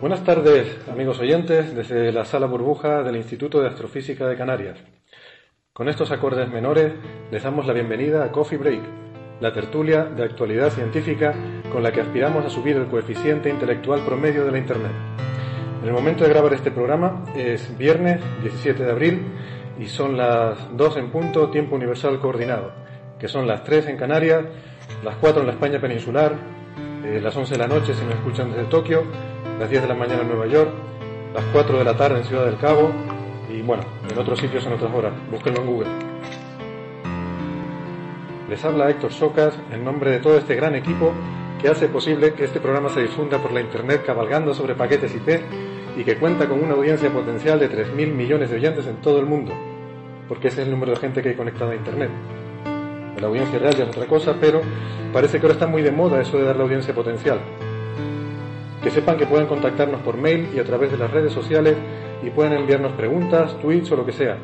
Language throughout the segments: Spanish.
Buenas tardes, amigos oyentes, desde la sala burbuja del Instituto de Astrofísica de Canarias. Con estos acordes menores les damos la bienvenida a Coffee Break, la tertulia de actualidad científica con la que aspiramos a subir el coeficiente intelectual promedio de la Internet. En el momento de grabar este programa es viernes 17 de abril y son las 2 en punto tiempo universal coordinado, que son las 3 en Canarias, las 4 en la España peninsular, eh, las 11 de la noche si nos escuchan desde Tokio las 10 de la mañana en Nueva York, las 4 de la tarde en Ciudad del Cabo y bueno, en otros sitios en otras horas. Búsquenlo en Google. Les habla Héctor Socas en nombre de todo este gran equipo que hace posible que este programa se difunda por la Internet cabalgando sobre paquetes IP y que cuenta con una audiencia potencial de 3.000 millones de oyentes en todo el mundo, porque ese es el número de gente que hay conectada a Internet. La audiencia real ya es otra cosa, pero parece que ahora está muy de moda eso de dar la audiencia potencial. Que sepan que pueden contactarnos por mail y a través de las redes sociales y pueden enviarnos preguntas, tweets o lo que sea.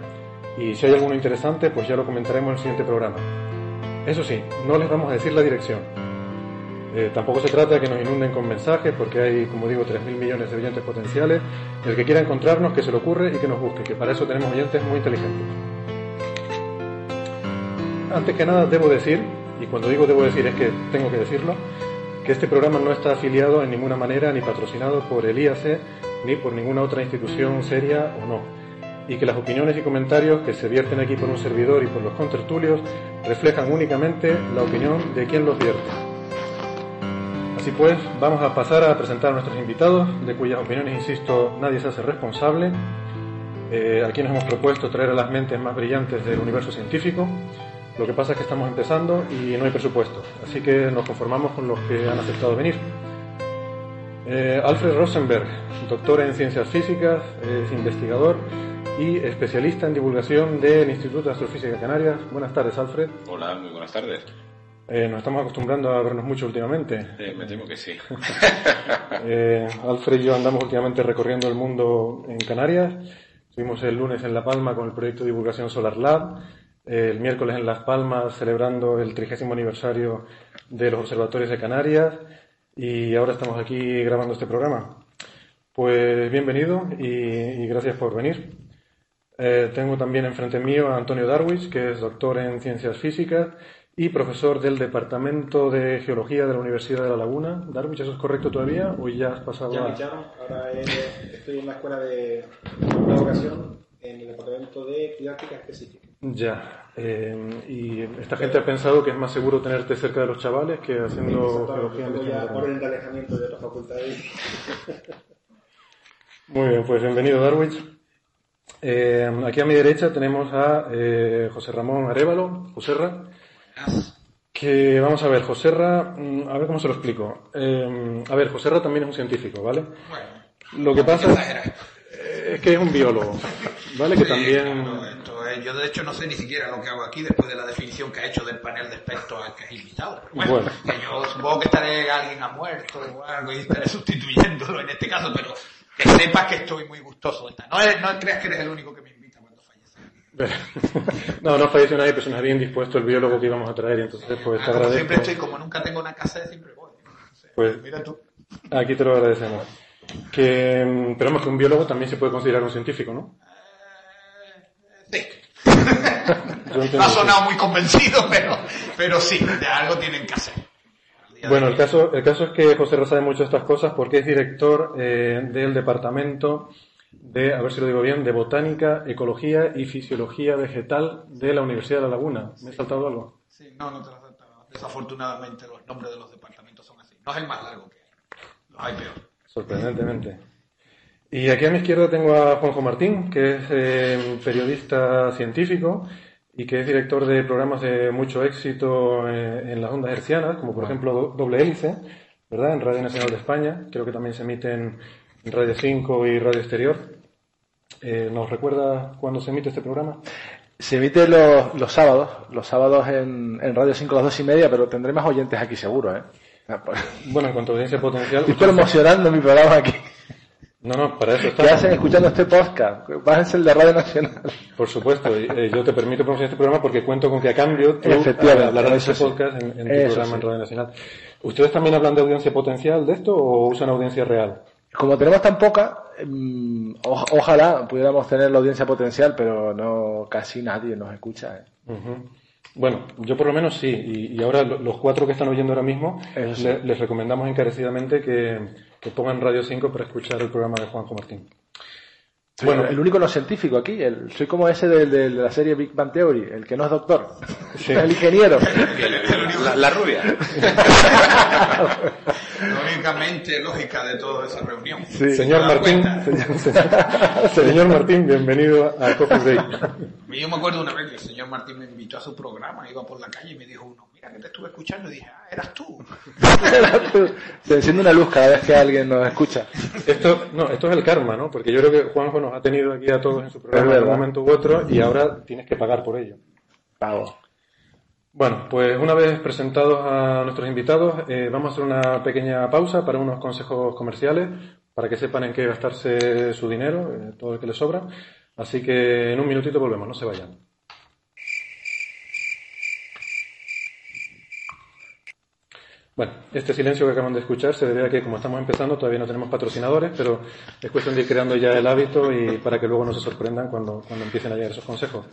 Y si hay alguno interesante, pues ya lo comentaremos en el siguiente programa. Eso sí, no les vamos a decir la dirección. Eh, tampoco se trata de que nos inunden con mensajes, porque hay, como digo, 3.000 millones de oyentes potenciales. El que quiera encontrarnos, que se lo ocurre y que nos busque, que para eso tenemos oyentes muy inteligentes. Antes que nada, debo decir, y cuando digo debo decir es que tengo que decirlo, que este programa no está afiliado en ninguna manera ni patrocinado por el IAC ni por ninguna otra institución seria o no, y que las opiniones y comentarios que se vierten aquí por un servidor y por los contertulios reflejan únicamente la opinión de quien los vierte. Así pues, vamos a pasar a presentar a nuestros invitados, de cuyas opiniones, insisto, nadie se hace responsable. Eh, aquí nos hemos propuesto traer a las mentes más brillantes del universo científico, lo que pasa es que estamos empezando y no hay presupuesto, así que nos conformamos con los que han aceptado venir. Eh, Alfred Rosenberg, doctor en ciencias físicas, es investigador y especialista en divulgación del Instituto de Astrofísica Canarias. Buenas tardes, Alfred. Hola, muy buenas tardes. Eh, nos estamos acostumbrando a vernos mucho últimamente. Eh, me temo que sí. Eh, Alfred y yo andamos últimamente recorriendo el mundo en Canarias. Estuvimos el lunes en La Palma con el proyecto de divulgación Solar Lab el miércoles en Las Palmas celebrando el trigésimo aniversario de los observatorios de Canarias y ahora estamos aquí grabando este programa. Pues bienvenido y, gracias por venir. Eh, tengo también enfrente mío a Antonio Darwich, que es doctor en ciencias físicas y profesor del Departamento de Geología de la Universidad de La Laguna. Darwich, ¿eso es correcto todavía o ya has pasado ya a...? echaron. Ahora estoy en la escuela de educación en el Departamento de Didáctica Específica. Ya. Eh, y esta gente ha pensado que es más seguro tenerte cerca de los chavales que haciendo geología. Tengo ya orden de alejamiento de otras facultades. Muy bien, pues bienvenido Darwich. Eh, aquí a mi derecha tenemos a eh, José Ramón Arevalo, Joserra, que vamos a ver, Joserra, mm, a ver cómo se lo explico. Eh, a ver, Joserra también es un científico, ¿vale? Lo que pasa es que es un biólogo, ¿vale? Que también... Claro, esto es- yo de hecho no sé ni siquiera lo que hago aquí después de la definición que ha hecho del panel de expertos al que has invitado. Pero bueno, Bueno. que yo supongo que estaré, alguien ha muerto o algo y estaré sustituyéndolo en este caso, pero que sepas que estoy muy gustoso de. No, no creas que eres el único que me invita cuando fallece. no, no falleció nadie, pero se nos había indispuesto el biólogo que íbamos a traer y entonces pues te agradezco. siempre estoy, como nunca tengo una casa, siempre voy. Pues- mira tú. Aquí te lo agradecemos. Que, mm, pero vamos, que un biólogo también se puede considerar un científico, ¿no? No ha sonado muy convencido, pero, pero sí, de algo tienen que hacer. Bueno, el caso, el caso es que José Rosa sabe mucho de estas cosas porque es director eh, del Departamento de, a ver si lo digo bien, de Botánica, Ecología y Fisiología Vegetal de la Universidad de La Laguna. ¿Me he saltado algo? Sí, no, no te lo has saltado. Desafortunadamente los nombres de los departamentos son así. No es el más largo que hay. Los hay peor. Sorprendentemente. Y aquí a mi izquierda tengo a Juanjo Martín, que es eh, periodista científico y que es director de programas de mucho éxito eh, en las ondas hercianas, como por ejemplo Do- Doble Hélice, ¿verdad? En Radio Nacional de España. Creo que también se emite en Radio 5 y Radio Exterior. Eh, ¿Nos recuerda cuándo se emite este programa? Se emite los, los sábados, los sábados en, en Radio 5 a las dos y media, pero tendré más oyentes aquí seguro, ¿eh? Bueno, en cuanto a audiencia potencial... Estoy promocionando mi programa aquí. No, no, para eso está. ¿Qué hacen escuchando este podcast? Bájense el de Radio Nacional. Por supuesto, eh, yo te permito promocionar este programa porque cuento con que a cambio tú Efectivamente, hablarás de este sí. podcast en, en tu programa sí. en Radio Nacional. ¿Ustedes también hablan de audiencia potencial de esto o usan audiencia real? Como tenemos tan poca, mm, ojalá pudiéramos tener la audiencia potencial, pero no casi nadie nos escucha. ¿eh? Bueno, yo por lo menos sí, y, y ahora lo- los cuatro que están oyendo ahora mismo, Eso sí. le- les recomendamos encarecidamente que, que pongan Radio 5 para escuchar el programa de Juanjo Martín. Soy Bueno. el único no científico aquí. el- soy como ese del- de, la serie Big Bang Theory, el que no es doctor, Sí. el ingeniero. La, la rubia. La única mente lógica de toda esa reunión. Sí. Señor ¿Te das Martín, señor, señor- señor Martín, bienvenido a Coffee Break. Yo me acuerdo una vez que el señor Martín me invitó a su programa, iba por la calle y me dijo uno, que te estuve escuchando y dije, ah, eras tú. Se enciende una luz cada vez que alguien nos escucha. Esto, no, esto es el karma, ¿no? Porque yo creo que Juanjo nos ha tenido aquí a todos en su programa en un momento u otro y ahora tienes que pagar por ello. Pago. Bueno, pues una vez presentados a nuestros invitados, eh, vamos a hacer una pequeña pausa para unos consejos comerciales, para que sepan en qué gastarse su dinero, eh, todo el que les sobra. Así que en un minutito volvemos, no se vayan. Bueno, este silencio que acaban de escuchar se debe a que como estamos empezando todavía no tenemos patrocinadores, pero es cuestión de ir creando ya el hábito y para que luego no se sorprendan cuando, cuando empiecen a llegar esos consejos.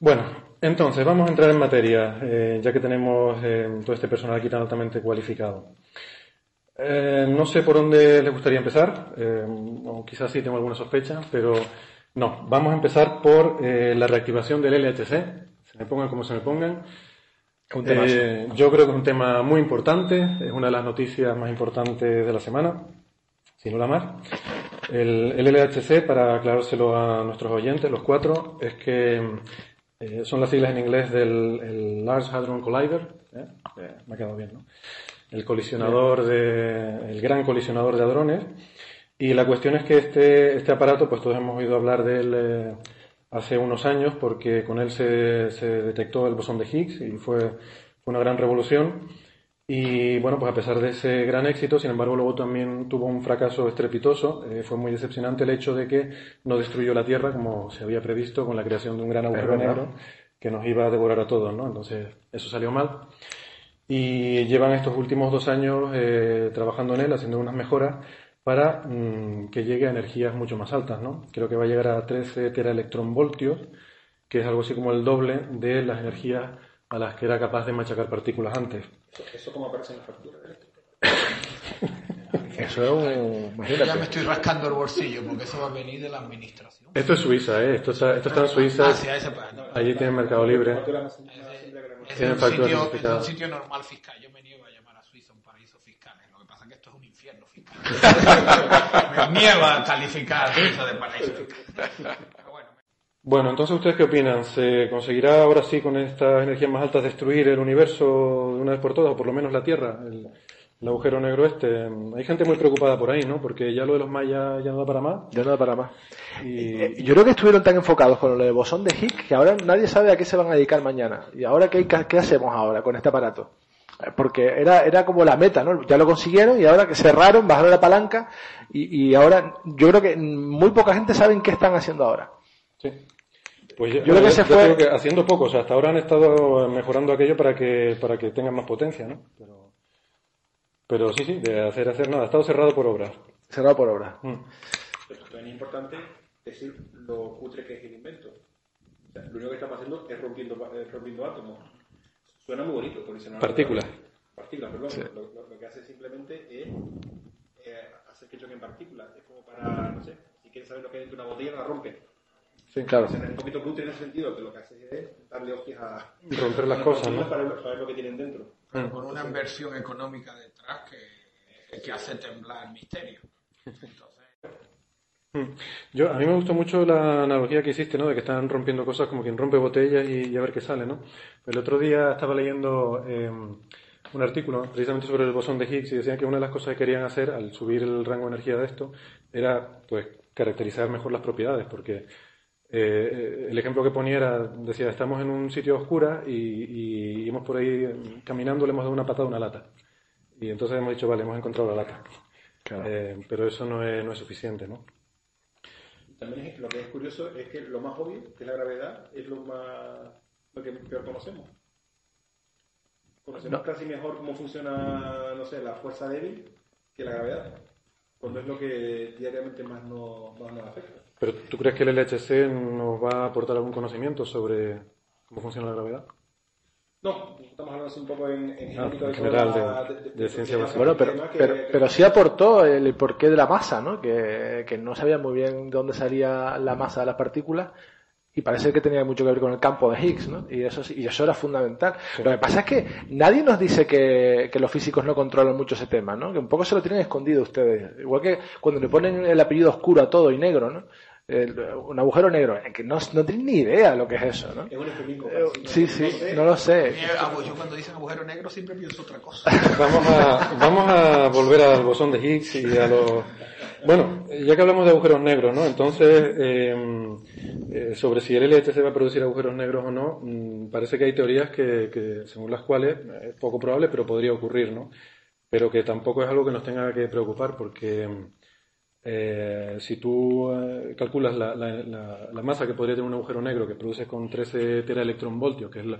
Bueno, entonces vamos a entrar en materia, eh, ya que tenemos eh, todo este personal aquí tan altamente cualificado. Eh, no sé por dónde les gustaría empezar, o quizás sí tengo alguna sospecha, pero no, vamos a empezar por la reactivación del LHC, se me pongan como se me pongan. Eh, yo creo que es un tema muy importante, es una de las noticias más importantes de la semana, si no la más. El, el LHC, para aclarárselo a nuestros oyentes, los cuatro, es que eh, son las siglas en inglés del el Large Hadron Collider, ¿eh? Me ha quedado bien, ¿no? El colisionador de, el gran colisionador de hadrones. Y la cuestión es que este, este aparato, pues todos hemos oído hablar de él eh, hace unos años porque con él se, se detectó el bosón de Higgs y fue, fue una gran revolución. Y bueno, pues a pesar de ese gran éxito, sin embargo, luego también tuvo un fracaso estrepitoso. Eh, fue muy decepcionante el hecho de que no destruyó la Tierra como se había previsto con la creación de un gran agujero negro que nos iba a devorar a todos, ¿no? Entonces, eso salió mal. Y llevan estos últimos dos años eh, trabajando en él, haciendo unas mejoras para mm, que llegue a energías mucho más altas, ¿no? Creo que va a llegar a 13 teraelectronvoltios, que es algo así como el doble de las energías a las que era capaz de machacar partículas antes. Eso, como aparece en la factura eléctrica. Eso es un... Ya me Imagínate. estoy rascando el bolsillo porque eso va a venir de la administración. Esto es Suiza, ¿eh? Esto está, esto está en Suiza. Hacia ese país. Allí tienen Mercado Libre. La- Es Tienen un, sitio, es un sitio normal fiscal. Yo me niego a llamar a Suiza un paraíso fiscal. Lo que pasa es que esto es un infierno fiscal. Me niego a calificar Suiza de. Pero bueno, Bueno, entonces, ¿ustedes qué opinan? ¿Se conseguirá ahora sí con estas energías más altas destruir el universo de una vez por todas, o por lo menos la Tierra, el, el agujero negro este? Hay gente muy preocupada por ahí, ¿no? Porque ya lo de los mayas ya no da para más. Ya no da para más. Y Eh, Yo creo que estuvieron tan enfocados con lo del bosón de Higgs que ahora nadie sabe a qué se van a dedicar mañana. ¿Y ahora qué hacemos ahora con este aparato? Eh, Porque era, era como la meta, ¿no? Ya lo consiguieron y ahora que cerraron, bajaron la palanca y, y ahora yo creo que muy poca gente sabe qué están haciendo ahora. Sí. Pues yo, Yo creo que se yo fue- creo que haciendo poco, o sea, hasta ahora han estado mejorando aquello para que para que tengan más potencia, ¿no? Pero, pero sí, sí, de hacer hacer nada, ha estado cerrado por obras. Cerrado por obra. Mm. Pero también es importante decir lo cutre que es el invento. O sea, lo único que estamos haciendo es rompiendo, eh, rompiendo átomos. Suena muy bonito, colisionar. Partículas. Partículas, perdón. Lo, lo- lo que hace simplemente es eh, hacer que choquen partículas. Es como para, no sé, si quieren saber lo que hay dentro de una botella, la rompen. Sí, claro. O sea, es un poquito cutre en ese sentido, que lo que hace es darle hostias a... Romper las cosas, ¿no? Para ver, para ver lo que tienen dentro. Pero con una inversión económica detrás que, que hace temblar el misterio. Entonces. Yo, a mí me gustó mucho la analogía que hiciste, ¿no? De que están rompiendo cosas como quien rompe botellas y, y a ver qué sale, ¿no? El otro día estaba leyendo eh, un artículo precisamente sobre el bosón de Higgs y decían que una de las cosas que querían hacer al subir el rango de energía de esto era, pues, caracterizar mejor las propiedades, porque eh, el ejemplo que ponía era, decía, estamos en un sitio oscuro y, y íbamos por ahí caminando, le hemos dado una patada a una lata. Y entonces hemos dicho, vale, hemos encontrado la lata. Eh, pero eso no es, no es suficiente, ¿no? También es- lo que es curioso es que lo más obvio, que es la gravedad, es lo más lo que peor conocemos. Conocemos casi mejor cómo funciona, no sé, la fuerza débil que la gravedad. Cuando es lo que diariamente más nos, más nos afecta. ¿Pero tú crees que el LHC nos va a aportar algún conocimiento sobre cómo funciona la gravedad? No, estamos hablando así un poco en, en de, general, toda de- la- de ciencia de- básica. Bueno, pero, tema que- pero, que- pero sí aportó el porqué de la masa, ¿no? Que, que no sabía muy bien de dónde salía la masa de las partículas y parece que tenía mucho que ver con el campo de Higgs, ¿no? Y eso, sí- y eso era fundamental. Lo que pasa es que nadie nos dice que, que los físicos no controlan mucho ese tema, ¿no? Que un poco se lo tienen escondido ustedes. Igual que cuando le ponen el apellido oscuro a todo y negro, ¿no? El- un agujero negro, eh, que no, no tienen ni idea lo que es eso, ¿no? Es un. Eh. Sí, No sí, sé. no lo sé. eh, yo cuando dicen agujero negro siempre pienso otra cosa. Vamos a, vamos a volver al bosón de Higgs y a los... Bueno, ya que hablamos de agujeros negros, ¿no? Entonces, eh, eh, sobre si el LHC va a producir agujeros negros o no, mm, parece que hay teorías que, que según las cuales es poco probable, pero podría ocurrir, ¿no? Pero que tampoco es algo que nos tenga que preocupar porque eh, si tú eh, calculas la, la- la- masa que podría tener un agujero negro que produce con 13 teraelectronvoltios, que es lo,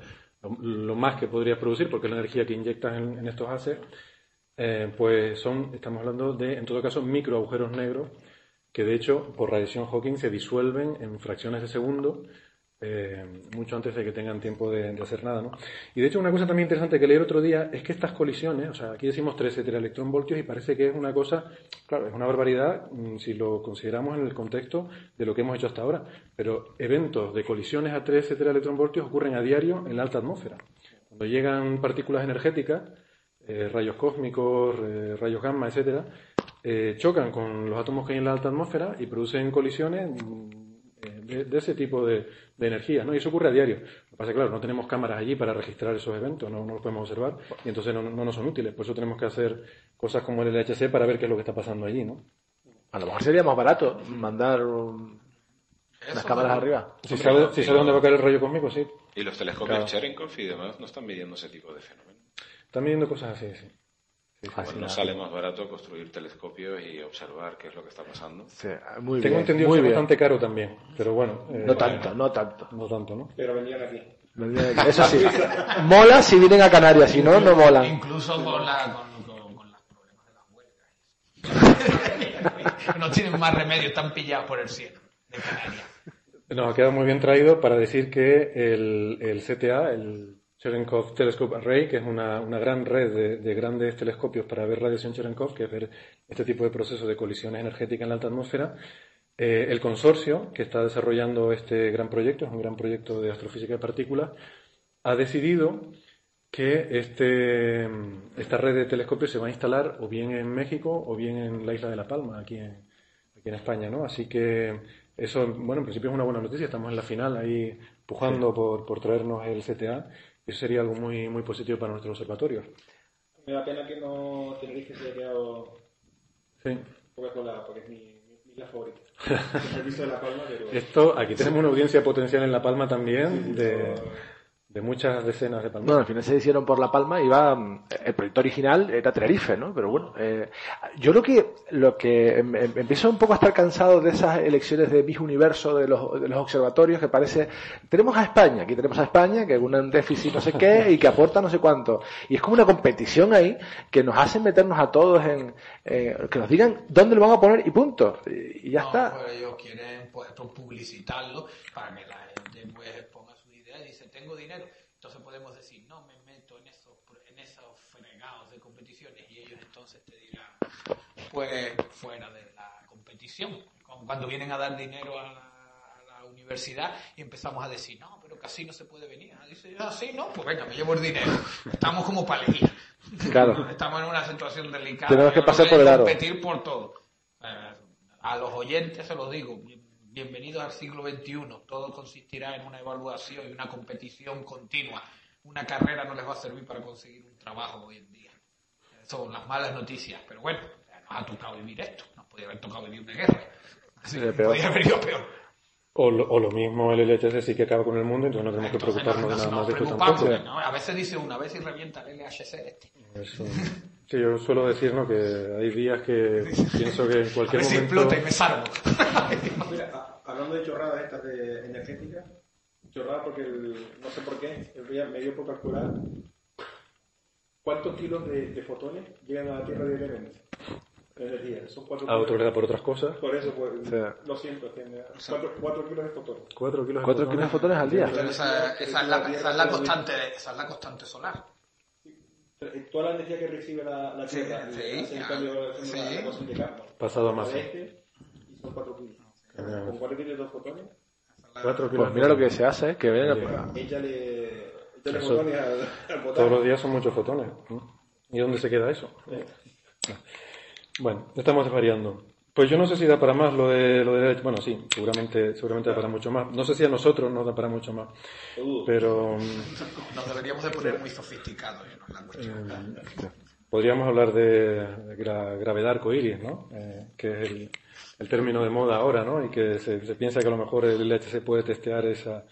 lo más que podría producir, porque es la energía que inyectas en, estos haces, eh, pues son, estamos hablando de, en todo caso, micro agujeros negros que de hecho por radiación Hawking se disuelven en fracciones de segundo eh, mucho antes de que tengan tiempo de, hacer nada, ¿no? Y de hecho una cosa también interesante que leí el otro día es que estas colisiones, o sea, aquí decimos 13 teraelectronvoltios y parece que es una cosa, claro, es una barbaridad mm, si lo consideramos en el contexto de lo que hemos hecho hasta ahora, pero eventos de colisiones a 13 teraelectronvoltios ocurren a diario en la alta atmósfera. Cuando llegan partículas energéticas, eh, rayos cósmicos, eh, rayos gamma, etcétera, eh, chocan con los átomos que hay en la alta atmósfera y producen colisiones mm, de, de ese tipo de, de energías, ¿no? Y eso ocurre a diario. Lo que pasa es que, claro, no tenemos cámaras allí para registrar esos eventos, no, no los podemos observar y entonces no, no nos son útiles. Por eso tenemos que hacer cosas como el LHC para ver qué es lo que está pasando allí, ¿no? A lo mejor sería más barato mandar um, unas cámaras arriba. Si sabe, si sabe dónde va a caer el rayo cósmico, sí. Y los telescopios Claro. Cherenkov y demás no están midiendo ese tipo de fenómenos. Están midiendo cosas así, sí. Pues no sale más barato construir telescopios y observar qué es lo que está pasando. Sí, muy Tengo bien. entendido muy que es bastante caro también, pero bueno. eh, No tanto, no tanto. No tanto, ¿no? Pero vendrían aquí. Eso sí. Mola si vienen a Canarias, si no, no molan. Incluso con, la, con, con, con los problemas de las huelgas. no tienen más remedio, están pillados por el cielo de Canarias. Nos ha quedado muy bien traído para decir que el, el CTA, el Cherenkov Telescope Array, que es una, una gran red de, de grandes telescopios para ver radiación Cherenkov, que es ver este tipo de procesos de colisiones energéticas en la alta atmósfera, eh, el consorcio que está desarrollando este gran proyecto, es un gran proyecto de astrofísica de partículas, ha decidido que este, esta red de telescopios se va a instalar o bien en México o bien en la isla de La Palma, aquí en, aquí en España, ¿no? Así que eso, bueno, en principio es una buena noticia, estamos en la final ahí pujando por, por traernos el CTA sería algo muy, muy positivo para nuestro observatorio. Me da pena que no Tenerife se haya quedado Sí. Coca-Cola, porque es mi, mi, isla favorita. El de La Palma, pero... Esto, aquí tenemos una audiencia potencial en La Palma también de, de muchas decenas de Bueno, palmas. al final se hicieron por La Palma y va, mm, el proyecto original era Tenerife, ¿no? Pero bueno, eh, yo lo que, lo que em- em- empiezo un poco a estar cansado de esas elecciones de Miss Universo de los, de los observatorios que parece, tenemos a España, aquí tenemos a España, que es un déficit no sé qué y que aporta no sé cuánto. Y es como una competición ahí que nos hace meternos a todos en, eh, que nos digan dónde lo van a poner y punto. Y, y ya No, está. pues ellos quieren pues, publicitarlo para que la gente pues, y dice, tengo dinero. Entonces podemos decir, no me meto en esos, en esos fregados de competiciones y ellos entonces te dirán, pues fuera de la competición. Cuando vienen a dar dinero a la, a la universidad y empezamos a decir, no, pero casi no se puede venir. Ah, Dice, ah, sí, no, pues venga, me llevo el dinero. Estamos como elegir. Claro. Estamos en una situación delicada. Tenemos que pasar por el aro. competir por todo. Eh, a los oyentes se los digo, bienvenidos al siglo XXI. Todo consistirá en una evaluación y una competición continua. Una carrera no les va a servir para conseguir un trabajo hoy en día. Son las malas noticias. Pero bueno, nos ha tocado vivir esto. Nos podría haber tocado vivir una guerra. Así, Sí, peor. podría haber ido peor. O lo, o lo mismo el LHC sí que acaba con el mundo, entonces no tenemos que preocuparnos no- de nada no más de esto tampoco. ¿no? A veces dice una vez y revienta el LHC este. Eso. Sí, yo suelo decir ¿no? que hay días que pienso que en A cualquier si momento... explota y me salvo. Hablando de chorradas estas de energéticas, chorradas porque el- no sé por qué, el día me dio por calcular cuántos kilos de, de fotones llegan a la Tierra diariamente. En energía, son cuatro A otro le kilos. da por otras cosas. Por eso, pues, Sí. lo siento, tiene cuatro, cuatro kilos de fotones. Cuatro kilos de Cuatro kilos de fotones al día. Esa, esa es la, esa es la constante, esa es la constante solar. Eh, Toda la energía que recibe la, la Sí, Tierra, sí, el ya. cambio Sí. la, la de campo. Pasado a masa. Este, y son cuatro kilos. Con cuatro kilos de dos fotones, Cuatro kilos Pues mira lo que se hace, que ven échale, échale Eso- fotones al, al botón. Todos los días son muchos fotones. ¿no? ¿Y dónde se queda eso? Bueno, estamos desvariando. Pues yo no sé si da para más lo de lo de bueno sí, seguramente seguramente da para mucho más. No sé si a nosotros nos da para mucho más. Pero mm, Nos deberíamos de poner muy sofisticados ¿eh? en la cuestión. Podríamos hablar de, de gravedad arcoíris, ¿no? Eh, que es el, el término de moda ahora, ¿no? Y que se, se piensa que a lo mejor el LHC puede testear esa,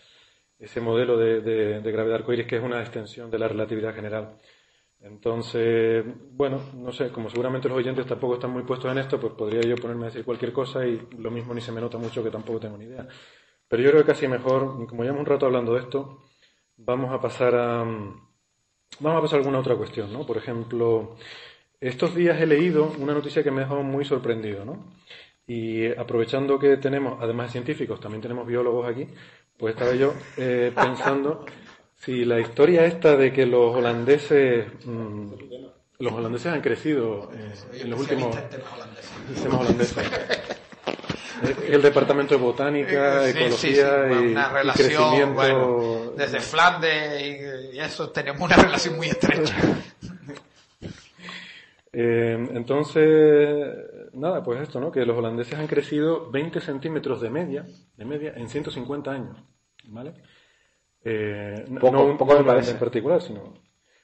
ese modelo de, de, de gravedad arcoíris que es una extensión de la relatividad general. Entonces, bueno, no sé, como seguramente los oyentes tampoco están muy puestos en esto, pues podría yo ponerme a decir cualquier cosa y lo mismo ni se me nota mucho que tampoco tengo ni idea. Pero yo creo que casi mejor, como llevamos un rato hablando de esto, vamos a pasar a, vamos a pasar a alguna otra cuestión, ¿no? Por ejemplo, estos días he leído una noticia que me ha dejado muy sorprendido, ¿no? Y aprovechando que tenemos, además de científicos, también tenemos biólogos aquí, pues estaba yo eh, pensando si la historia esta de que los holandeses, mm, los holandeses han crecido eh, en los últimos, El departamento de botánica, ecología y, crecimiento. Desde Flandes y, y eso tenemos una relación muy estrecha. Eh, entonces, nada, pues esto, ¿no? Que los holandeses han crecido 20 centímetros de media, de media en 150 años, ¿vale? Eh, no- Poco, no un poco me holandés parece. en particular, sino,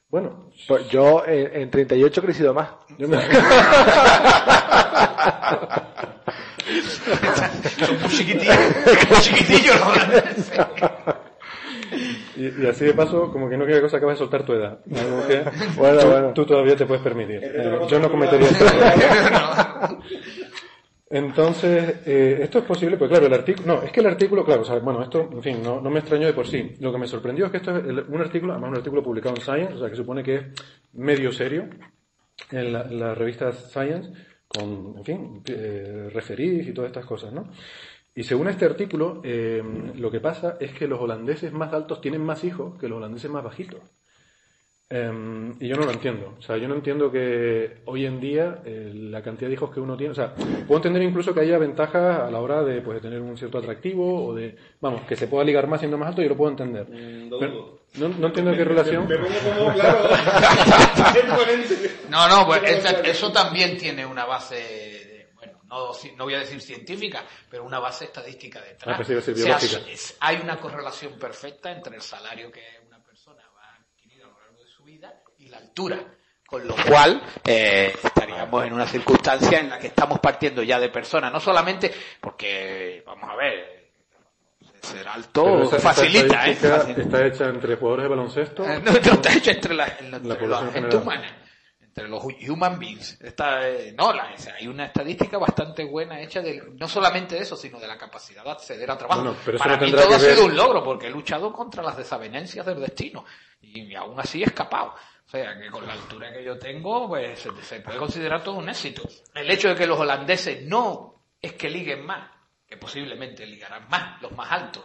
bueno, Pues yo en, en 38 he crecido más. yo me- Son muy chiquitillos, muy chiquitillos los holandeses. y, y así de paso, como que no quiero cosa acabas de soltar tu edad, algo que Bueno, tú, bueno. tú todavía te puedes permitir. Eh, lo yo no cometería error. Entonces, eh, esto es posible, pues claro, el artículo, no, es que el artículo, claro, o sea, bueno, esto, en fin, no, no me extrañó de por sí. Lo que me sorprendió es que esto es el- un artículo, además un artículo publicado en Science, o sea, que supone que es medio serio, en la, en la revista Science, con, en fin, eh, referís y todas estas cosas, ¿no? Y según este artículo, eh, lo que pasa es que los holandeses más altos tienen más hijos que los holandeses más bajitos. Em, y yo no lo entiendo. O sea, yo no entiendo que hoy en día eh, la cantidad de hijos que uno tiene. O sea, puedo entender incluso que haya ventajas a la hora de, pues, de tener un cierto atractivo o de. Vamos, que se pueda ligar más siendo más alto, yo lo puedo entender. Pero dudo. no, no entiendo qué relación. Me pongo como, claro, es coherente. No, no, pues esa- eso también tiene una base, no, voy a decir científica, pero una base estadística detrás. Ah, O sea, es- hay una correlación perfecta entre el salario que una persona va a adquirir a lo largo de su vida y la altura. Con lo cual, eh, estaríamos en una circunstancia en la que estamos partiendo ya de personas, no solamente porque, vamos a ver, ser alto Pero esa- esa facilita, ¿eh? Facilita. Está hecha entre jugadores de baloncesto. No, no está hecho entre la, entre La la, población gente general. humana, entre los human beings. Está, eh, no, la- hay una estadística bastante buena hecha de, no solamente de eso, sino de la capacidad de acceder a trabajo. Pero Para no mí todo ha ver- sido un logro, porque he luchado contra las desavenencias del destino. Y aún así he escapado. O sea, que con la altura que yo tengo, pues se, se puede considerar todo un éxito. El hecho de que los holandeses no es que liguen más, que posiblemente ligarán más, los más altos,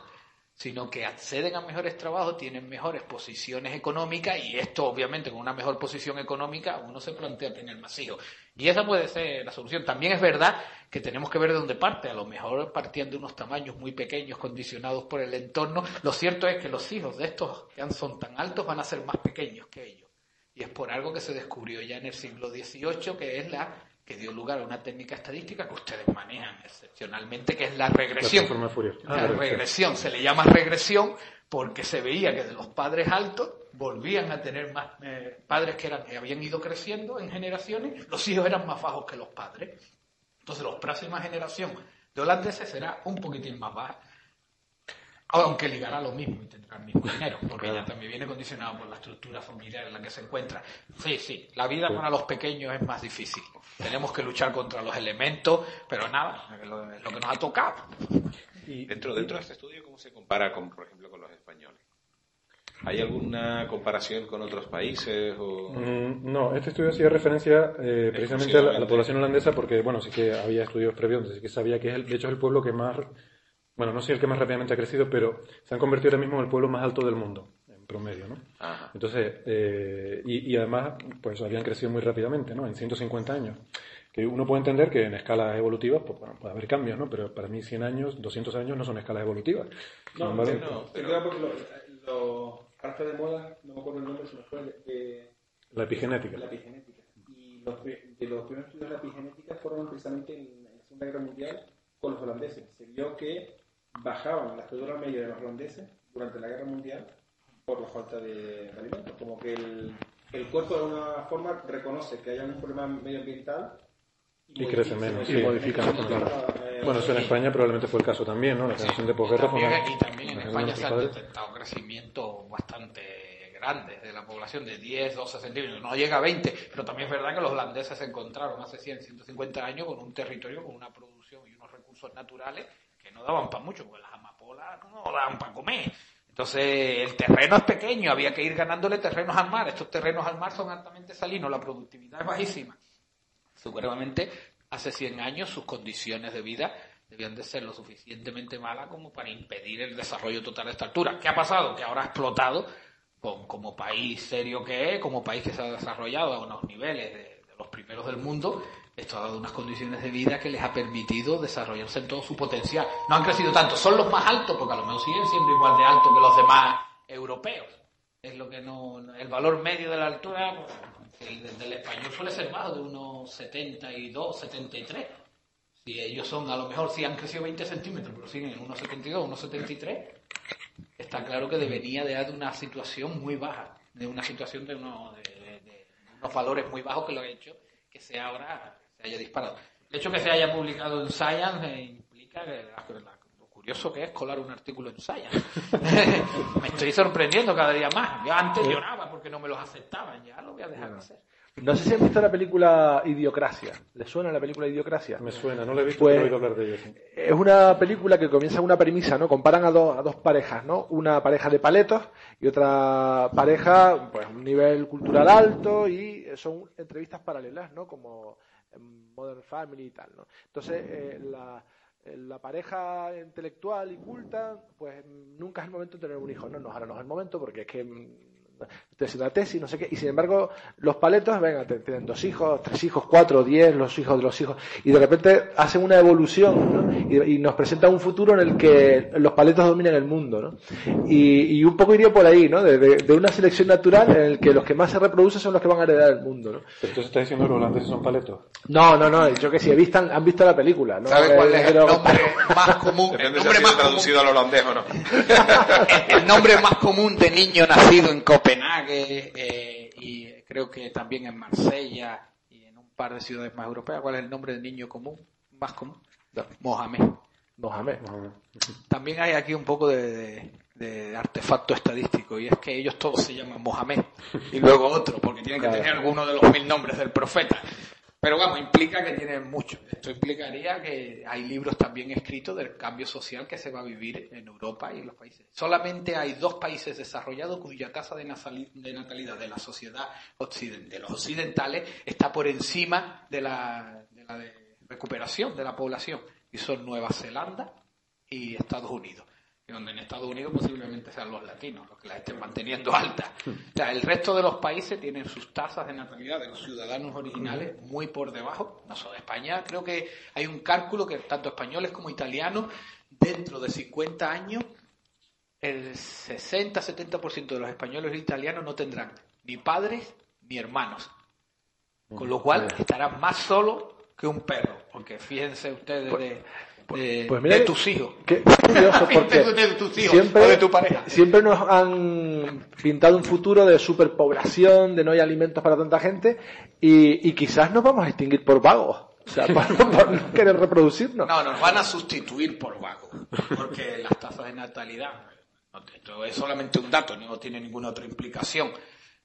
sino que acceden a mejores trabajos, tienen mejores posiciones económicas y esto obviamente con una mejor posición económica uno se plantea tener más hijos. Y esa puede ser la solución. También es verdad que tenemos que ver de dónde parte. A lo mejor partiendo de unos tamaños muy pequeños condicionados por el entorno. Lo cierto es que los hijos de estos que son tan altos van a ser más pequeños que ellos. Y es por algo que se descubrió ya en el siglo XVIII, que es la que dio lugar a una técnica estadística que ustedes manejan excepcionalmente, que es la regresión. La, ah, regresión se le llama regresión porque se veía que de los padres altos volvían a tener más eh, padres que, eran, que habían ido creciendo en generaciones, los hijos eran más bajos que los padres. Entonces, la próxima generación de holandeses será un poquitín más baja. Aunque ligará lo mismo y tendrá el mismo dinero, porque ya también viene condicionado por la estructura familiar en la que se encuentra. Sí, sí, la vida para los pequeños es más difícil. Tenemos que luchar contra los elementos, pero nada, es lo, que nos ha tocado. Y dentro, dentro de este estudio, ¿cómo se compara, con, por ejemplo, con los españoles? ¿Hay alguna comparación con otros países? O... Mm, no, este estudio hacía referencia eh, precisamente a la, población holandesa porque, bueno, sí que había estudios previos, así que sabía que es, el, de hecho, es el pueblo que más bueno, no sé el que más rápidamente ha crecido, pero se han convertido ahora mismo en el pueblo más alto del mundo, en promedio, ¿no? Entonces, eh, y, además, pues habían crecido muy rápidamente, ¿no? En 150 años. Que uno puede entender que en escalas evolutivas, pues bueno, puede haber cambios, ¿no? Pero para mí 100 años, 200 años no son escalas evolutivas. No, no, no. Pero... porque lo, lo de moda, no me acuerdo el nombre, se me fue, de... La epigenética. La epigenética. Y los, de los primeros estudios de la epigenética fueron precisamente en la Segunda Guerra Mundial con los holandeses. Se vio que bajaban la estatura media de los holandeses durante la guerra mundial por la falta de, alimentos. Como que el, el, cuerpo de alguna forma reconoce que hay un problema medioambiental y, crece menos, y modifica eh, Bueno, eso en España probablemente fue el caso también, ¿no? La generación de posguerra fue Y también en España se han detectado crecimiento bastante grande de la población, de 10, 12 centímetros. No llega a 20, pero también es verdad que los holandeses se encontraron hace 100, 150 años con un territorio con una producción y unos recursos naturales no daban para mucho, porque las amapolas no daban para comer. Entonces, el terreno es pequeño, había que ir ganándole terrenos al mar. Estos terrenos al mar son altamente salinos, la productividad es bajísima. Seguramente, hace 100 años sus condiciones de vida debían de ser lo suficientemente malas como para impedir el desarrollo total de esta altura. ¿Qué ha pasado? Que ahora ha explotado como país serio que es, como país que se ha desarrollado a unos niveles de los primeros del mundo, esto ha dado unas condiciones de vida que les ha permitido desarrollarse en todo su potencial. No han crecido tanto, son los más altos, porque a lo mejor siguen siendo igual de altos que los demás europeos. Es lo que no. El valor medio de la altura el del español suele ser bajo, de unos 72, 73. Si ellos son, a lo mejor si han crecido 20 centímetros, pero siguen en unos 72, unos 73, está claro que devenía de una situación muy baja, de una situación de, unos, de unos valores muy bajos que lo han hecho que sea ahora se haya disparado. El hecho que se haya publicado en Science eh, implica que lo curioso que es colar un artículo en Science. me estoy sorprendiendo cada día más. Yo antes lloraba porque no me los aceptaban, ya lo voy a dejar de hacer. No sé si han visto la película Idiocracia. ¿Les suena la película Idiocracia? Me suena, no la he visto, pero he oído hablar de ella. Es una película que comienza con una premisa, ¿no? Comparan a, dos, a dos parejas, ¿no? Una pareja de paletos y otra pareja, pues, un nivel cultural alto y son entrevistas paralelas, ¿no? Como Modern Family y tal, ¿no? Entonces, eh, la, la pareja intelectual y culta, pues nunca es el momento de tener un hijo. No, no, ahora no es el momento porque es que tesis, la tesis, no sé qué, y sin embargo los paletos, venga, tienen dos hijos, tres hijos, cuatro, diez, los hijos de los hijos, y de repente hacen una evolución y, nos presentan un futuro en el que los paletos dominan el mundo, ¿no? Y, un poco iría por ahí, ¿no? De, una selección natural en el que los que más se reproducen son los que van a heredar el mundo, ¿no? Entonces estás diciendo que los holandeses son paletos. No, no, no, yo que sí, he visto, han visto la película, ¿no? ¿Sabes cuál es el nombre más común? El nombre más traducido al holandés o no. el nombre más común de niño nacido en Copenhague Copenhague eh, y creo que también en Marsella y en un par de ciudades más europeas. ¿Cuál es el nombre del niño común? Más común. Mohamed. Mohamed. También hay aquí un poco de, artefacto estadístico y es que ellos todos se llaman Mohamed y luego otro porque tienen que tener alguno de los mil nombres del profeta. Pero vamos, implica que tienen mucho. Esto implicaría que hay libros también escritos del cambio social que se va a vivir en Europa y en los países. Solamente hay dos países desarrollados cuya tasa de natalidad de la sociedad de los occidentales está por encima de la, de la de recuperación de la población. Y son Nueva Zelanda y Estados Unidos. Y donde en Estados Unidos posiblemente sean los latinos los que las estén manteniendo altas. O sea, el resto de los países tienen sus tasas de natalidad de los ciudadanos originales muy por debajo. Nosotros, España, creo que hay un cálculo que tanto españoles como italianos, dentro de 50 años, el 60-70% de los españoles e italianos no tendrán ni padres ni hermanos. Con lo cual estarán más solos que un perro. Porque fíjense ustedes de, de, Pues mira de tus hijos. Qué curioso, porque de tus hijos siempre, o de tu pareja. siempre nos han pintado un futuro de superpoblación, de no hay alimentos para tanta gente, y, y quizás nos vamos a extinguir por vagos. O sea, por, por no querer reproducirnos. No, nos van a sustituir por vagos, porque las tasas de natalidad, esto es solamente un dato, no tiene ninguna otra implicación,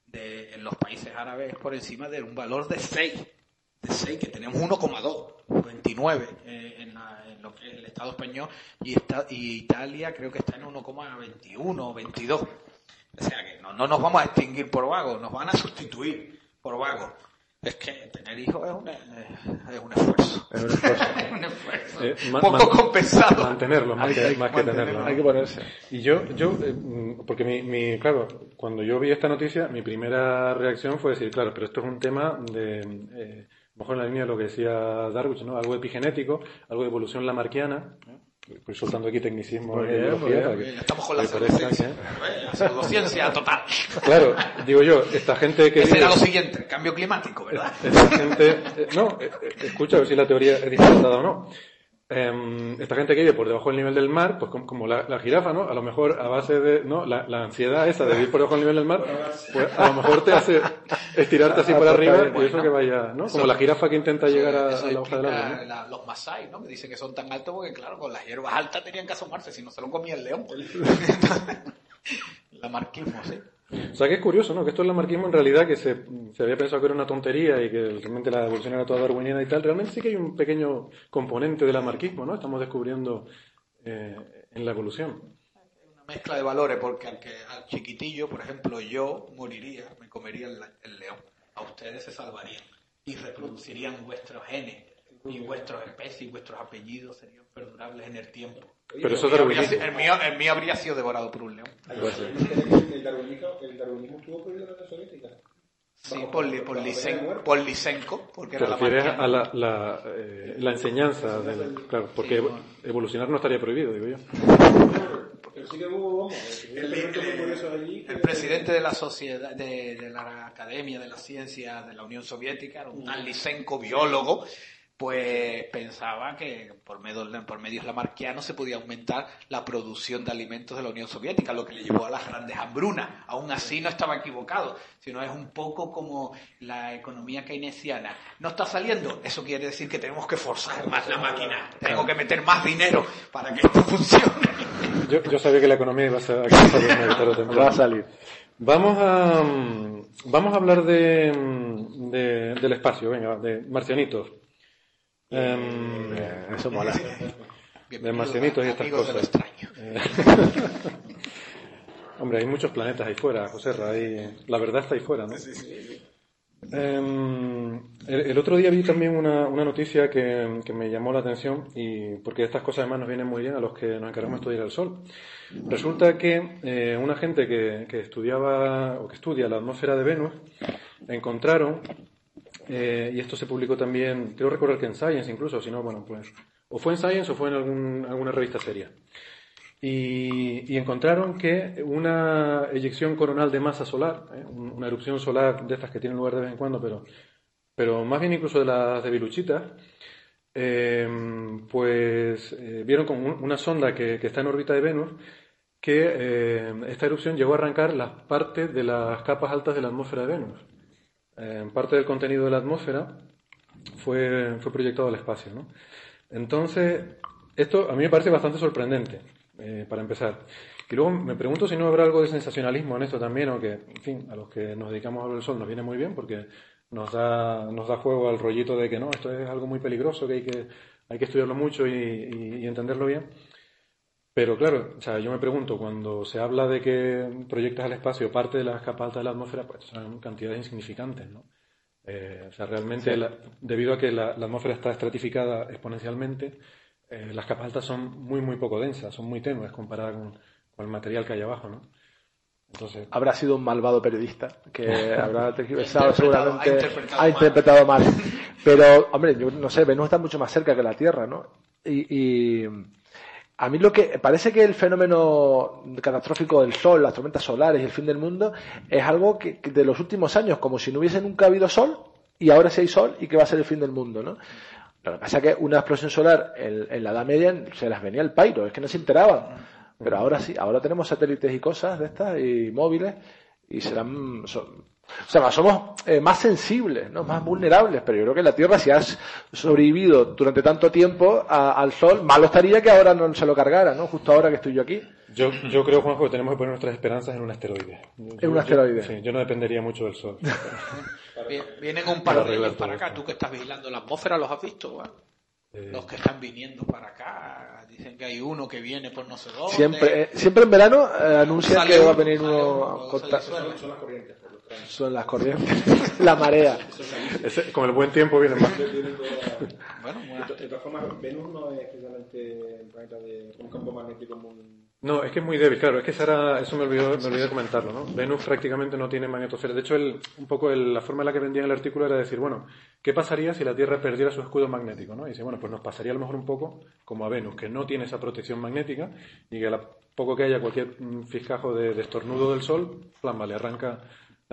de, en los países árabes por encima de un valor de 6, de 6 que tenemos 1,2, 29 eh, en, la- en lo que es el Estado español, y, está, y Italia creo que está en 1,21 o 22. O sea que no, no nos vamos a extinguir por vagos, nos van a sustituir por vagos. Es que tener hijos es un, es un esfuerzo. Es un esfuerzo. Es un esfuerzo. Eh, poco man- compensado. Mantenerlo, más Hay- que, hay- más que tenerlo. Hay que ponerse. Y yo, yo eh, mm, porque mi, mi, claro, cuando yo vi esta noticia, mi primera reacción fue decir, claro, pero esto es un tema de, eh, a lo mejor en la línea de lo que decía Darwin, ¿no? Algo epigenético, algo de evolución lamarquiana. Estoy soltando aquí tecnicismo Muy de bien, muy biología bien. para que- Ya Estamos con la pseudociencia. ¿eh? Pseudociencia total. Claro, digo yo, esta gente que Ese vive- era lo siguiente, cambio climático, ¿verdad? esta gente, eh, no, eh, eh, escucha a ver si la teoría es disparatada o no. Em, esta gente que vive por debajo del nivel del mar, pues como, como la, la jirafa, ¿no? A lo mejor a base de, ¿no? La, la ansiedad esa de vivir por debajo del nivel del mar, pues a lo mejor te hace estirarte así para arriba y eso que vaya, ¿no? Como la jirafa que intenta llegar a, la hoja del árbol, ¿no? los masái, ¿no? Que dicen que son tan altos porque, claro, con las hierbas altas tenían que asomarse, si no se lo comía el león. la marquismo, sí. O sea que es curioso, ¿no? Que esto del lamarquismo en realidad que se, había pensado que era una tontería y que realmente la evolución era toda darwiniana y tal, realmente sí que hay un pequeño componente del lamarquismo, ¿no? Estamos descubriendo eh, en la evolución. Una mezcla de valores, porque al, chiquitillo, por ejemplo, yo moriría, me comería el, el león. A ustedes se salvarían y reproducirían vuestros genes y vuestras especies y vuestros apellidos serían perdurables en el tiempo. Pero eso es El mío, habría, sido- el, mío, el mío habría sido devorado por un león. El darwinismo, el darwinismo estuvo prohibido en la Unión Soviética. Sí, por, por, Lysen- muerte. por Lysenko, porque Te era la refieres a la, la, eh, la enseñanza, del, claro, porque Sí, bueno. evolucionar no estaría prohibido, digo yo. Sí El presidente de la sociedad, de, de la Academia de las Ciencias de la Unión Soviética, era un tal Lysenko, biólogo, pues pensaba que por, medio, por medios lamarquianos se podía aumentar la producción de alimentos de la Unión Soviética, lo que le llevó a las grandes hambrunas. Aún así no estaba equivocado, sino es un poco como la economía keynesiana. ¿No está saliendo? Eso quiere decir que tenemos que forzar más la máquina, tenemos que meter más dinero para que esto funcione. Yo, yo sabía que la economía iba a ser. Va a salir. Vamos a, vamos a hablar de, de- del espacio, venga, de marcianitos. Em, Eh, eso mola. Bienvenidos marcianitos y estas de cosas. extraño. Hombre, hay muchos planetas ahí fuera, José ahí, la verdad está ahí fuera, ¿no? Em, el, el otro día vi también una, una noticia que, que me llamó la atención y porque estas cosas además nos vienen muy bien a los que nos encargamos de estudiar el Sol. Resulta que eh, una gente que, que estudiaba o que estudia la atmósfera de Venus encontraron eh, y esto se publicó también, creo recordar que en Science incluso, si no, bueno, pues o fue en Science o fue en alguna revista seria. Y, encontraron que una eyección coronal de masa solar, ¿eh? un- una erupción solar de estas que tienen lugar de vez en cuando, pero, pero más bien incluso de las de Viluchita, eh, pues eh, vieron con un- una sonda que, que está en órbita de Venus que esta erupción llegó a arrancar las partes de las capas altas de la atmósfera de Venus. Eh, parte del contenido de la atmósfera fue, fue proyectado al espacio. ¿no? Entonces, esto a mí me parece bastante sorprendente, eh, para empezar. Y luego me pregunto si no habrá algo de sensacionalismo en esto también, o que, en fin, a los que nos dedicamos a ver el sol nos viene muy bien porque nos da, nos da juego al rollito de que no, esto es algo muy peligroso, que hay que, hay que estudiarlo mucho y, y- y entenderlo bien. Pero claro, o sea, yo me pregunto, cuando se habla de que proyectas al espacio parte de las capas altas de la atmósfera, pues son cantidades insignificantes, ¿no? Eh, o sea, realmente, la- debido a que la, la atmósfera está estratificada exponencialmente, eh, las capas altas son muy, muy poco densas, son muy tenues comparadas con, con el material que hay abajo, ¿no? Entonces, Habrá sido un malvado periodista que habrá tergiversado interpretado- seguramente. ha interpretado ha mal. interpretado mal. Pero, hombre, yo no sé, Venus está mucho más cerca que la Tierra, ¿no? Y, y a mí lo que parece que el fenómeno catastrófico del Sol, las tormentas solares y el fin del mundo es algo que, que de los últimos años, como si no hubiese nunca habido Sol y ahora sí hay Sol y que va a ser el fin del mundo, ¿no? Lo que pasa es que una explosión solar en, en la Edad Media se las venía el pairo, es que no se enteraban. Pero ahora sí, ahora tenemos satélites y cosas de estas y móviles y serán. son- o sea, somos eh, más sensibles, ¿no? más vulnerables, pero yo creo que la Tierra, si has sobrevivido durante tanto tiempo a- al Sol, malo estaría que ahora no se lo cargara, ¿no? Justo ahora que estoy yo aquí. yo, yo creo, Juanjo, que tenemos que poner nuestras esperanzas en un asteroide. Yo- En un yo- asteroide. sí, yo no dependería mucho del Sol. Vienen un par de ellos para acá. Tú que estás vigilando la atmósfera, ¿los has visto? va? Eh, Los que están viniendo para acá. Dicen que hay uno que viene por no sé dónde. Siempre, eh, siempre en verano eh, anuncian que va a venir uno uno, a disuelve. Son las corrientes. la marea. ese- con el buen tiempo vienen más. Bueno, De bueno. to- de todas formas, Venus no es precisamente un planeta de un campo magnético muy... No, es que es muy débil, claro, es que esa era- eso me olvidó, me olvidé comentarlo, ¿no? Venus prácticamente no tiene magnetosfera. De hecho, el- un poco el- la forma en la que vendía el artículo era decir, bueno, ¿qué pasaría si la Tierra perdiera su escudo magnético, ¿no? Y dice, bueno, pues nos pasaría a lo mejor un poco como a Venus, que no tiene esa protección magnética y que a la poco que haya cualquier mm, fiscajo de, de estornudo del Sol, plamba, le arranca,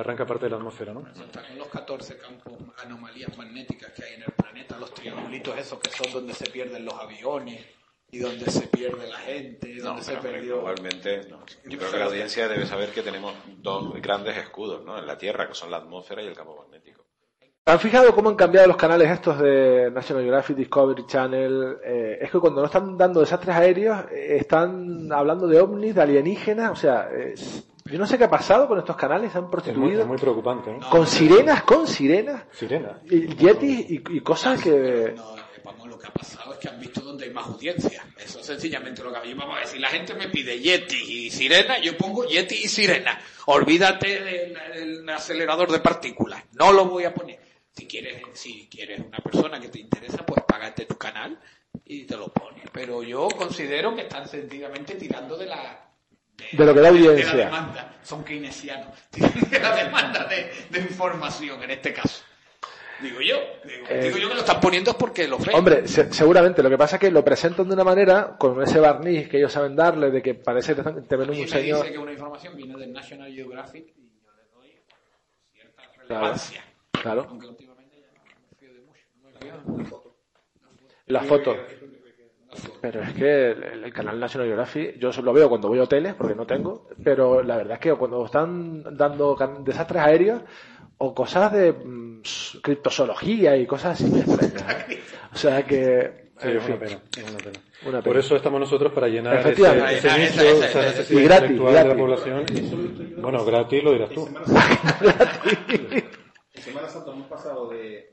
arranca parte de la atmósfera, ¿no? Están en los 14 campos, anomalías magnéticas que hay en el planeta, los triangulitos esos que son donde se pierden los aviones y donde se pierde la gente, No, donde se pero, hombre, perdió. globalmente, yo creo que la audiencia debe saber que tenemos dos grandes escudos ¿no? en la Tierra, que son la atmósfera y el campo magnético. ¿Han fijado cómo han cambiado los canales estos de National Geographic, Discovery Channel? Eh, es que cuando no están dando desastres aéreos, eh, están hablando de ovnis, de alienígenas, o sea, es- yo no sé qué ha pasado con estos canales, se han Es muy, prostituido es muy preocupante, ¿no? con sirenas, con sirenas, Sirena. y yetis y, y cosas que... No, eh, vamos, lo que ha pasado es que han visto donde hay más audiencia. Eso es sencillamente lo que hay. Vamos a ver, si la gente me pide Yeti y Sirena, yo pongo Yeti y Sirena. Olvídate del, del acelerador de partículas. No lo voy a poner. Si quieres, si quieres una persona que te interesa, pues págate tu canal y te lo pones. Pero yo considero que están sencillamente tirando de la... De lo que da de- audiencia. De la demanda. Son keynesianos. Tiran de la demanda de, de información en este caso. Digo yo. Digo, Eh, digo yo que lo están poniendo es porque lo ven. Hombre, se- seguramente, lo que pasa es que lo presentan de una manera, con ese barniz que ellos saben darle, de que parece que te, ven un me señor... dice que una información viene del National Geographic y yo le doy cierta relevancia. Claro, Aunque últimamente ya no me fío de mucho. No me fío de mucho. la foto. Pero es que el, el canal National Geographic, yo solo lo veo cuando voy a hoteles, porque no tengo, pero la verdad es que cuando están dando desastres aéreos o cosas de mm, criptozoología y cosas así muy extrañas. ¿eh? O sea que, Sí, es una pena, es una pena. una Por eso estamos nosotros para llenar ese, ese Ah, nicho, esa, esa, esa esa, necesidad y gratis, intelectual de la población. Bueno, gratis lo dirás tú. En Semana Santa, en Semana Santa hemos pasado de Venus,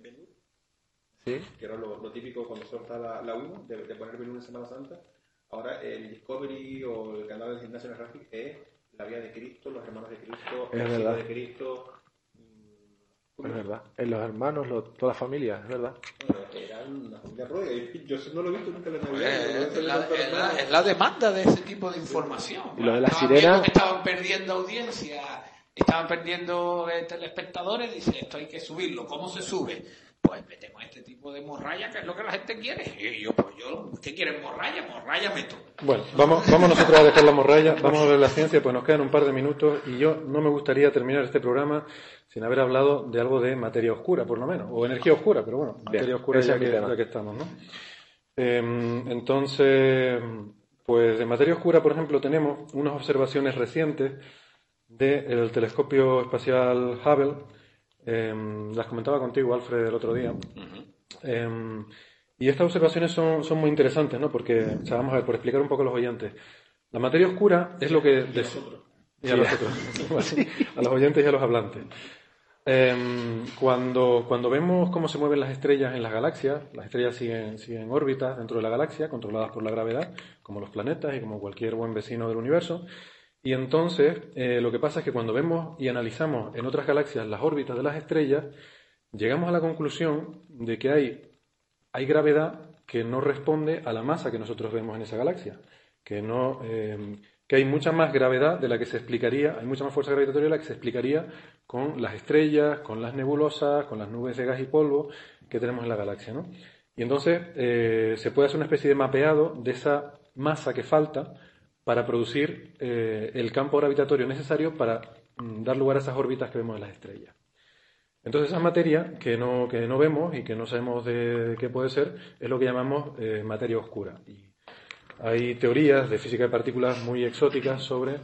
Sí. que era lo, lo típico cuando se opta la, la 1, de, de poner Venus en Semana Santa. Ahora el Discovery o el canal del Gimnasio Geographic es la vida de Cristo, los hermanos de Cristo, Es el verdad. de Cristo. Es verdad. En los hermanos, lo- toda la familia, es verdad. Bueno, era una familia rueda. Yo no lo he visto nunca en la Navidad. Eh, no Es la, cuántos es la- hermanos. es la demanda de ese tipo de información. Y lo de la Estaban sirena- viendo que estaban perdiendo audiencia, estaban perdiendo eh, telespectadores, dice, esto hay que subirlo. ¿Cómo se sube? Pues metemos este tipo de morralla, que es lo que la gente quiere. Y yo, pues yo, ¿qué quieren? ¿Morralla? Morralla meto. Bueno, vamos, vamos nosotros a dejar la morralla, vamos a ver la ciencia, pues nos quedan un par de minutos y yo no me gustaría terminar este programa sin haber hablado de algo de materia oscura, por lo menos, o energía oscura, pero bueno, materia oscura ya es que, tema. ya que estamos, ¿no? Eh, entonces, pues de materia oscura, por ejemplo, tenemos unas observaciones recientes del telescopio espacial Hubble, eh, las comentaba contigo, Alfred, el otro día. Eh, y estas observaciones son, son muy interesantes, ¿no? Porque, o sea, vamos a ver, por explicar un poco a los oyentes. La materia oscura es lo que... Nosotros. Y a los oyentes y a los hablantes. Eh, cuando, cuando vemos cómo se mueven las estrellas en las galaxias, las estrellas siguen, siguen órbitas dentro de la galaxia, controladas por la gravedad, como los planetas y como cualquier buen vecino del universo. Y entonces, eh, lo que pasa es que cuando vemos y analizamos en otras galaxias las órbitas de las estrellas, llegamos a la conclusión de que hay, hay gravedad que no responde a la masa que nosotros vemos en esa galaxia, que no eh, que hay mucha más gravedad de la que se explicaría, hay mucha más fuerza gravitatoria de la que se explicaría con las estrellas, con las nebulosas, con las nubes de gas y polvo que tenemos en la galaxia, ¿no? Y entonces eh, se puede hacer una especie de mapeado de esa masa que falta para producir eh, el campo gravitatorio necesario para mm, dar lugar a esas órbitas que vemos en las estrellas. Entonces esa materia que no, que no vemos y que no sabemos de, qué puede ser es lo que llamamos eh, materia oscura. Y hay teorías de física de partículas muy exóticas sobre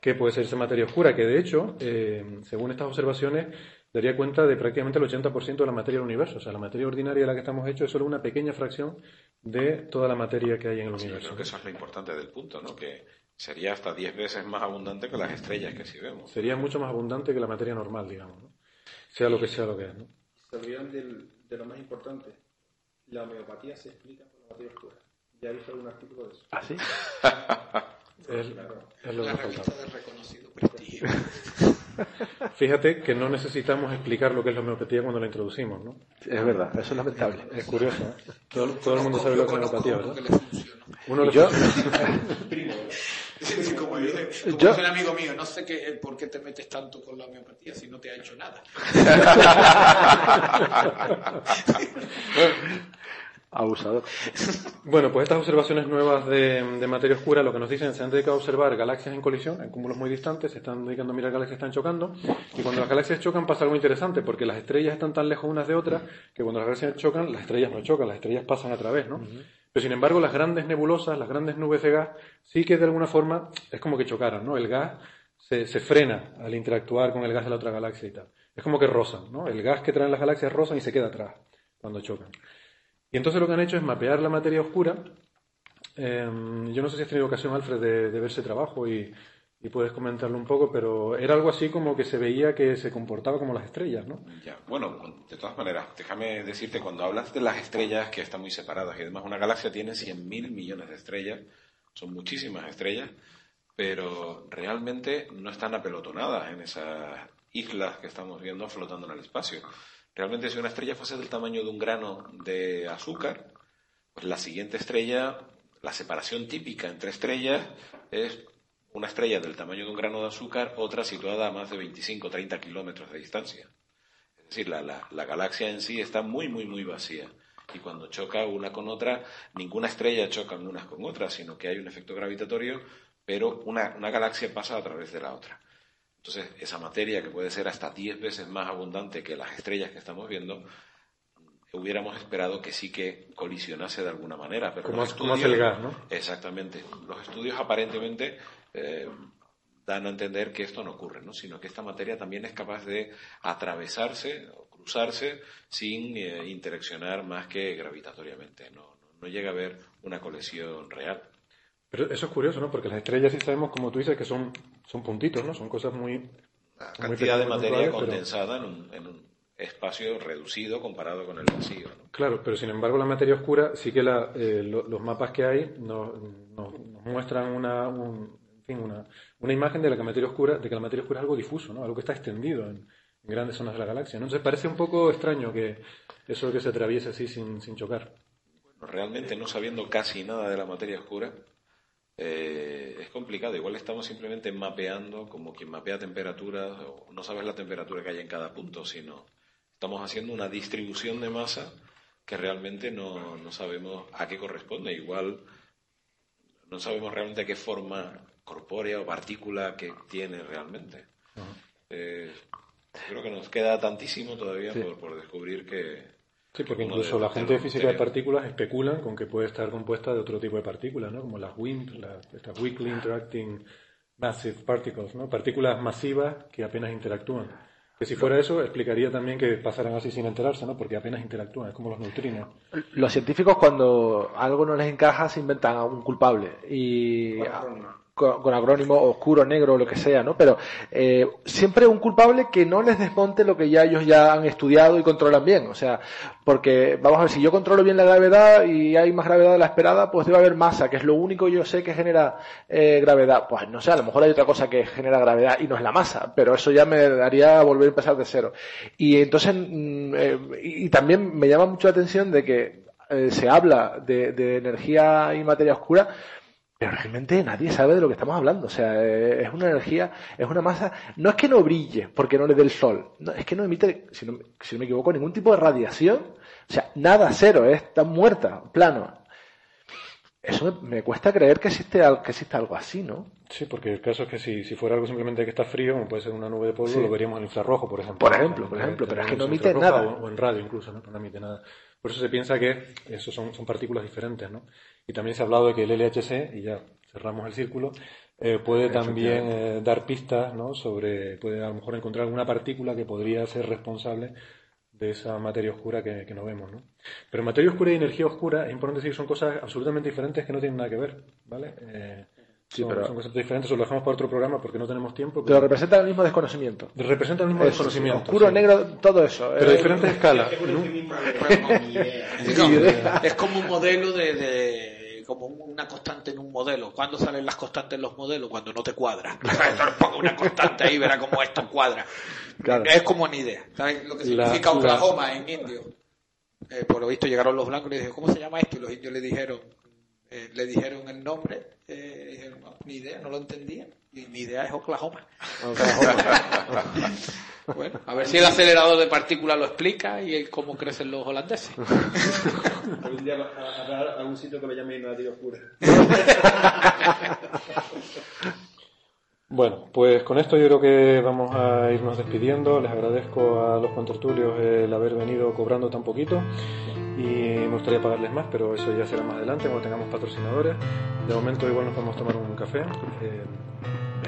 qué puede ser esa materia oscura, que de hecho, eh, según estas observaciones, daría cuenta de prácticamente el 80% de la materia del universo. O sea, la materia ordinaria de la que estamos hechos es solo una pequeña fracción de toda la materia que hay en el universo. Creo que eso es lo importante del punto, ¿no? Que sería hasta 10 veces más abundante que las estrellas que sí vemos. Sería mucho más abundante que la materia normal, digamos, ¿no? Sea lo que sea lo que es, ¿no? Se olvidan de lo más importante. La homeopatía se explica por la materia oscura. Ya hice un artículo de eso. ¿Ah, sí? Es, es lo que revista faltaba. de reconocido prestigio. Fíjate que no necesitamos explicar lo que es la homeopatía cuando la introducimos, ¿no? Es verdad, eso es lamentable. Es curioso, ¿eh? Todo, todo el mundo sabe lo que es la homeopatía, ¿verdad? uno lo Yo, como dice, como Yo- dice el amigo mío, no sé qué, por qué te metes tanto con la homeopatía si no te ha hecho nada. abusador. Bueno, pues estas observaciones nuevas de, de materia oscura lo que nos dicen se han dedicado a observar galaxias en colisión, en cúmulos muy distantes, se están dedicando a mirar galaxias que están chocando, y cuando las galaxias chocan pasa algo interesante, porque las estrellas están tan lejos unas de otras que cuando las galaxias chocan, las estrellas no chocan, las estrellas pasan a través, ¿no? Pero sin embargo, las grandes nebulosas, las grandes nubes de gas, sí que de alguna forma es como que chocaran, ¿no? El gas se, se frena al interactuar con el gas de la otra galaxia y tal. Es como que rozan, ¿no? El gas que traen las galaxias rozan y se queda atrás cuando chocan. Y entonces lo que han hecho es mapear la materia oscura. Eh, yo no sé si has tenido ocasión, Alfred, de, de ver ese trabajo y, y puedes comentarlo un poco, pero era algo así como que se veía que se comportaba como las estrellas, ¿no? Ya, bueno, de todas maneras, déjame decirte, cuando hablas de las estrellas que están muy separadas y además una galaxia tiene 100.000 millones de estrellas, son muchísimas estrellas, pero realmente no están apelotonadas en esas islas que estamos viendo flotando en el espacio. Realmente si una estrella fuese del tamaño de un grano de azúcar, pues la siguiente estrella, la separación típica entre estrellas es una estrella del tamaño de un grano de azúcar, otra situada a más de 25 o 30 kilómetros de distancia. Es decir, la, la- la galaxia en sí está muy, muy, muy vacía. Y cuando choca una con otra, ninguna estrella choca unas con otras, sino que hay un efecto gravitatorio, pero una, una galaxia pasa a través de la otra. Entonces, esa materia que puede ser hasta 10 veces más abundante que las estrellas que estamos viendo, hubiéramos esperado que sí que colisionase de alguna manera. Pero Como hace el estudios- gas, ¿no? Exactamente. Los estudios aparentemente eh, dan a entender que esto no ocurre, ¿no? sino que esta materia también es capaz de atravesarse o cruzarse sin eh, interaccionar más que gravitatoriamente. No, no, no llega a haber una colisión real. Pero eso es curioso, ¿no? Porque las estrellas sí sabemos, como tú dices, que son, son puntitos, ¿no? Son cosas muy... La son muy cantidad de materia puntuales, pero- condensada en un, en un espacio reducido comparado con el vacío. ¿no? Claro, pero sin embargo la materia oscura sí que la- eh, lo- los mapas que hay nos, nos- nos muestran una, un- en fin, una, una imagen de la que materia oscura, de que la materia oscura es algo difuso, ¿no? Algo que está extendido en, en grandes zonas de la galaxia. ¿no? Entonces parece un poco extraño que eso que se atraviese así sin, sin chocar. Bueno, realmente no sabiendo casi nada de la materia oscura, eh, es complicado. Igual estamos simplemente mapeando como quien mapea temperaturas, no sabes la temperatura que hay en cada punto, sino estamos haciendo una distribución de masa que realmente no, no sabemos a qué corresponde. Igual no sabemos realmente qué forma corpórea o partícula que tiene realmente. Eh, creo que nos queda tantísimo todavía Sí. por, por descubrir que... Sí, porque incluso de- la gente de física de partículas especulan con que puede estar compuesta de otro tipo de partículas, ¿no? Como las WIMP, las, estas Weakly Interacting Massive Particles, ¿no? Partículas masivas que apenas interactúan. Que si fuera eso, explicaría también que pasaran así sin enterarse, ¿no? Porque apenas interactúan, es como los neutrinos. Los científicos cuando algo no les encaja se inventan a un culpable y con, con acrónimo oscuro, negro, lo que sea, ¿no? Pero eh, siempre un culpable que no les desmonte lo que ya ellos ya han estudiado y controlan bien. O sea, porque vamos a ver, si yo controlo bien la gravedad y hay más gravedad de la esperada, pues debe haber masa, que es lo único que yo sé que genera eh, gravedad. Pues no sé, a lo mejor hay otra cosa que genera gravedad y no es la masa, pero eso ya me daría volver a empezar de cero. Y entonces, mm, eh, y, y también me llama mucho la atención de que eh, se habla de, de energía y materia oscura, pero realmente nadie sabe de lo que estamos hablando. O sea, eh, es una energía, es una masa. No es que no brille porque no le dé el sol. No, es que no emite, si no, si no me equivoco, ningún tipo de radiación. O sea, nada, cero, es está muerta, plano. Eso me, me cuesta creer que existe, que existe algo así, ¿no? Sí, porque el caso es que si, si fuera algo simplemente que está frío, como puede ser una nube de polvo, Sí. lo veríamos en infrarrojo, por ejemplo. Por ejemplo, por Eh, ejemplo, pero es que no emite nada. O, o en radio incluso, ¿no? No emite nada. Por eso se piensa que eso son, son partículas diferentes, ¿no? Y también se ha hablado de que el LHC, y ya cerramos el círculo, eh, puede también eh, dar pistas, ¿no? Sobre, puede a lo mejor encontrar alguna partícula que podría ser responsable de esa materia oscura que, que no vemos, ¿no? Pero materia oscura y energía oscura, es importante decir, son cosas absolutamente diferentes que no tienen nada que ver, ¿vale? Eh, Sí, son, pero- son conceptos diferentes, eso lo dejamos para otro programa porque no tenemos tiempo. Pero representa el mismo desconocimiento. representa el mismo Es desconocimiento. oscuro, sí. negro, todo eso. Pero a Eh, diferentes escalas. Es ¿no? es como un modelo de, de- como una constante en un modelo. ¿Cuándo salen las constantes en los modelos? Cuando no te cuadra. Entonces pongo una constante ahí, verá cómo esto cuadra. Claro. Es como una idea. ¿Sabes lo que significa la- Oklahoma en indio? Eh, por lo visto llegaron los blancos y le dijeron, ¿cómo se llama esto? Y los indios le dijeron, eh, le dijeron el nombre, eh, y dijeron, no, ni idea, no lo entendían. Y mi idea es Oklahoma. Bueno, a ver si el acelerador de partículas lo explica y el cómo crecen los holandeses. Algún día habrá algún sitio que lo llame materia oscura. Bueno, pues con esto yo creo que vamos a irnos despidiendo. Les agradezco a los contertulios el haber venido cobrando tan poquito y me gustaría pagarles más, pero eso ya será más adelante cuando tengamos patrocinadores. De momento igual nos podemos tomar un café. Eh,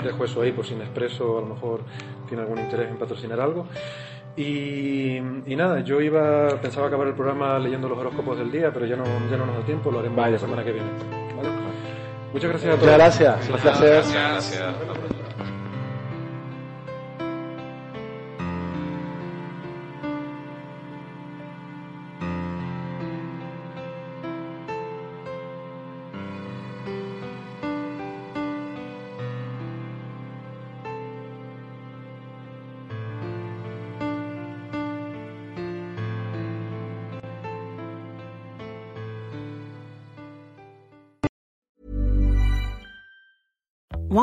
dejo eso ahí por si Nespresso a lo mejor tiene algún interés en patrocinar algo. Y, y nada, yo iba pensaba acabar el programa leyendo los horóscopos del día, pero ya no, ya no nos da tiempo, lo haremos Vaya, la semana que viene. ¿vale? Muchas gracias a todos. Muchas gracias. Un placer. Gracias,